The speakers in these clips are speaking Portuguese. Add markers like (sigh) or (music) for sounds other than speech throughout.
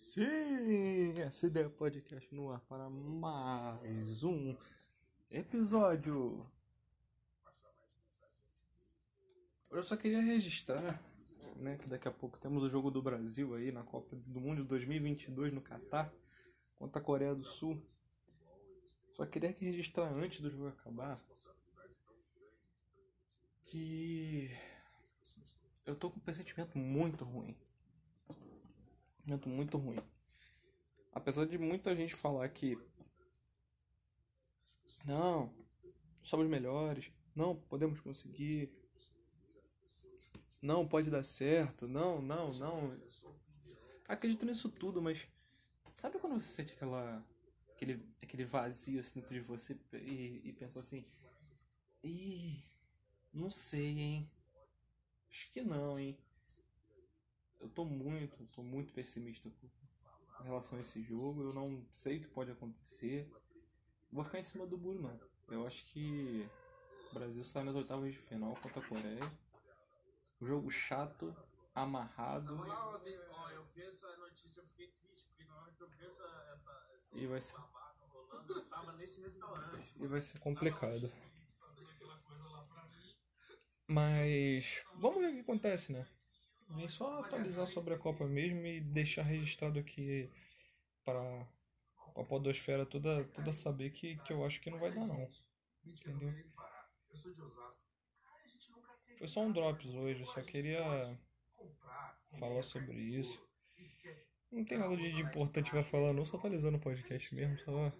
Sim, essa ideia podcast no ar para mais um episódio. Eu só queria registrar, né, que daqui a pouco temos o jogo do Brasil aí na Copa do Mundo 2022 no Catar contra a Coreia do Sul. Só queria que registrar antes do jogo acabar que eu tô com um pressentimento muito ruim. Pressentimento muito ruim. Apesar de muita gente falar que não, somos melhores, não podemos conseguir, não pode dar certo, não, não, não. Acredito nisso tudo, mas sabe quando você sente aquela aquele, aquele vazio assim dentro de você e, e pensa assim, e não sei, hein? Acho que não, hein? Eu tô muito, tô muito pessimista em relação a esse jogo. Eu não sei o que pode acontecer. Vou ficar em cima do muro, não. Eu acho que o Brasil sai nas oitavas de final contra a Coreia. Jogo chato, amarrado. Eu vi essa notícia, eu fiquei triste, porque na hora que eu vi essa, essa, essa E vai ser, babaca rolando, eu tava nesse restaurante. e vai ser complicado. Mas vamos ver o que acontece, né? Vem só atualizar sobre a Copa mesmo e deixar registrado aqui para a podosfera toda, toda saber que, que eu acho que não vai dar não. Entendeu? Foi só um drops hoje, eu só queria falar sobre isso. Não tem nada de, de importante pra falar não, só atualizando o podcast mesmo, só...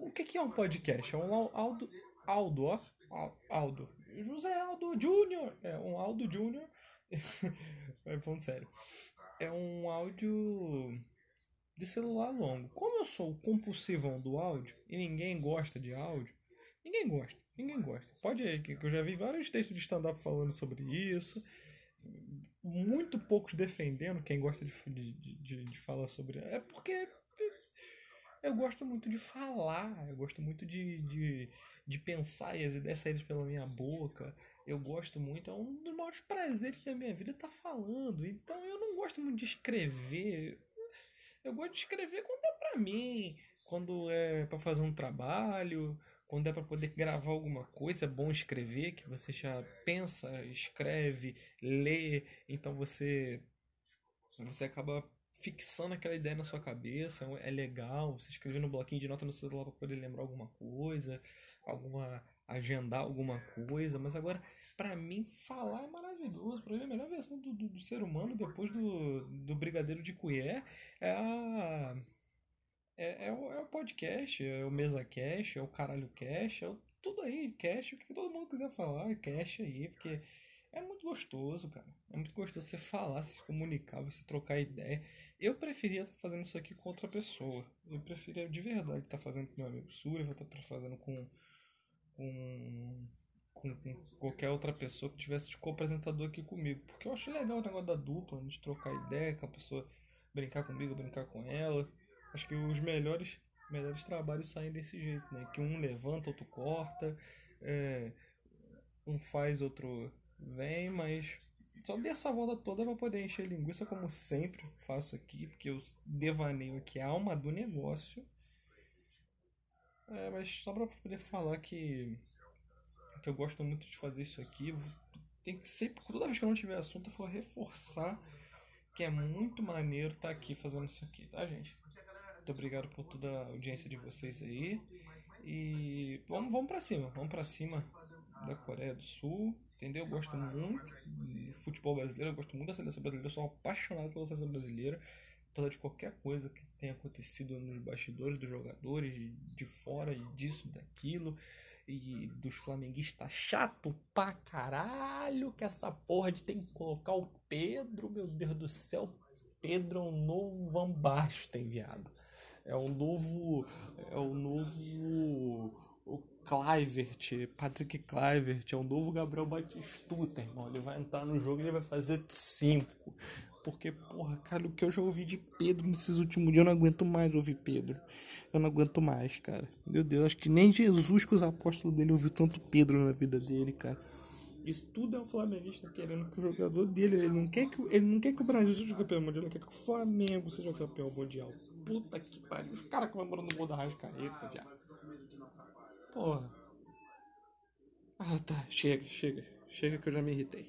O que que é um podcast? É um Aldo... Aldo, ó. Al- Aldo. José Aldo Júnior. É um Aldo Júnior. (laughs) é ponto sério. É um áudio de celular longo. Como eu sou o compulsivão do áudio e ninguém gosta de áudio, ninguém gosta, ninguém gosta. Pode ir, que eu já vi vários textos de stand-up falando sobre isso. Muito poucos defendendo quem gosta de, de, de, de falar sobre. É porque eu gosto muito de falar, eu gosto muito de, de, de pensar e as ideias saírem pela minha boca. Eu gosto muito, é um dos maiores prazeres da minha vida estar falando. Então eu não gosto muito de escrever. Eu gosto de escrever quando é pra mim, quando é pra fazer um trabalho, quando é pra poder gravar alguma coisa, é bom escrever, que você já pensa, escreve, lê, então você você acaba fixando aquela ideia na sua cabeça, é legal, você escrever no bloquinho de nota no celular para poder lembrar alguma coisa, alguma agendar alguma coisa, mas agora Pra mim, falar é maravilhoso. Pra mim, a melhor versão do, do, do ser humano depois do, do Brigadeiro de Colher é a. É, é, o, é o podcast, é o Mesa Cash, é o Caralho Cash, é o, tudo aí, cash, o que todo mundo quiser falar, cash aí, porque é muito gostoso, cara. É muito gostoso você falar, se comunicar, você trocar ideia. Eu preferia estar fazendo isso aqui com outra pessoa. Eu preferia de verdade estar fazendo com meu amigo Suri, vou estar fazendo com. Com com, com qualquer outra pessoa que tivesse de co-apresentador aqui comigo. Porque eu acho legal o negócio da dupla, de trocar ideia com a pessoa, brincar comigo, brincar com ela. Acho que os melhores, melhores trabalhos saem desse jeito, né? Que um levanta, outro corta, é, um faz, outro vem, mas só dei essa volta toda para poder encher linguiça, como sempre faço aqui, porque eu devaneio aqui a alma do negócio. É, mas só para poder falar que que eu gosto muito de fazer isso aqui. Tem que sempre, toda vez que eu não tiver assunto, eu vou reforçar que é muito maneiro estar aqui fazendo isso aqui, tá, gente? Muito obrigado por toda a audiência de vocês aí. E vamos, vamos pra cima, vamos pra cima da Coreia do Sul, entendeu? Eu gosto muito de futebol brasileiro, eu gosto muito da seleção brasileira, eu sou apaixonado pela seleção brasileira. Apesar de qualquer coisa que tenha acontecido nos bastidores dos jogadores, de fora e disso, daquilo e dos flamenguistas chato pra caralho que essa porra de tem que colocar o Pedro, meu Deus do céu, Pedro é um novo Van Basten, viado. É um novo é o novo o Clivert, Patrick Clivert, é um novo Gabriel Batistuta, irmão. Ele vai entrar no jogo e ele vai fazer 5. Porque, porra, cara, o que eu já ouvi de Pedro nesses últimos dias, eu não aguento mais ouvir Pedro. Eu não aguento mais, cara. Meu Deus, acho que nem Jesus com os apóstolos dele ouviu tanto Pedro na vida dele, cara. Isso tudo é o flamenguista querendo que o jogador dele, ele não quer que, ele não quer que o Brasil seja campeão mundial, ele quer que o Flamengo seja campeão mundial. Puta que pariu. Os caras comemorando o gol da Rascaeta, viado. Porra. Ah, tá. Chega, chega. Chega que eu já me irritei.